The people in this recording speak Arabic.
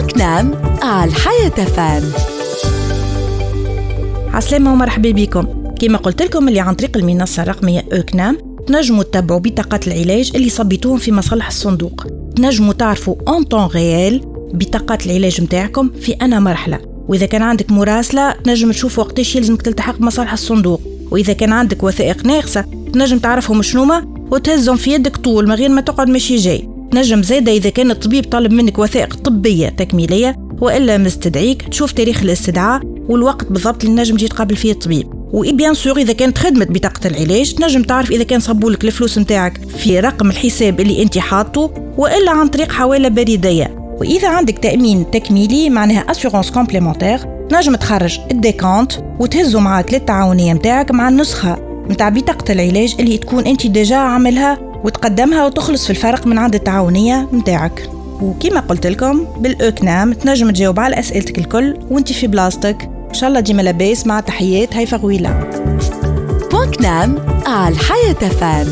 بوكنام على الحياة FM. عسلامة ومرحبا بكم. كما قلت لكم اللي عن طريق المنصة الرقمية e-CNAM تنجموا تتبعوا بطاقات العلاج اللي صبيتوهم في مصالح الصندوق. تنجموا تعرفوا en temps réel بطاقات العلاج متاعكم في أنا مرحلة. وإذا كان عندك مراسلة تنجم تشوف وقتاش يلزمك تلتحق بمصالح الصندوق. وإذا كان عندك وثائق ناقصة تنجم تعرفهم شنوما وتهزهم في يدك طول من غير ما تقعد ماشي جاي. نجم زادة إذا كان الطبيب طالب منك وثائق طبية تكميلية وإلا مستدعيك تشوف تاريخ الاستدعاء والوقت بالضبط اللي نجم تجي تقابل فيه الطبيب. و bien sûr إذا كانت خدمه بطاقة العلاج تنجم تعرف إذا كان صبولك الفلوس نتاعك في رقم الحساب اللي أنت حاطه وإلا عن طريق حوالة بريدية. واذا عندك تأمين تكميلي معناها assurance complémentaire نجم تخرج ال décompte وتهزو معاك للتعاونيه نتاعك مع النسخة نتاع بطاقة العلاج اللي تكون أنت déjà عاملها وتقدمها وتخلص في الفرق من عند التعاونيه نتاعك وكما قلت لكم بالاوكنام تنجم تجاوب على أسئلتك الكل وانت في بلاصتك. إن شاء الله ديما لاباس مع تحيات هيفا غويلة. بوكنام على الحياة فام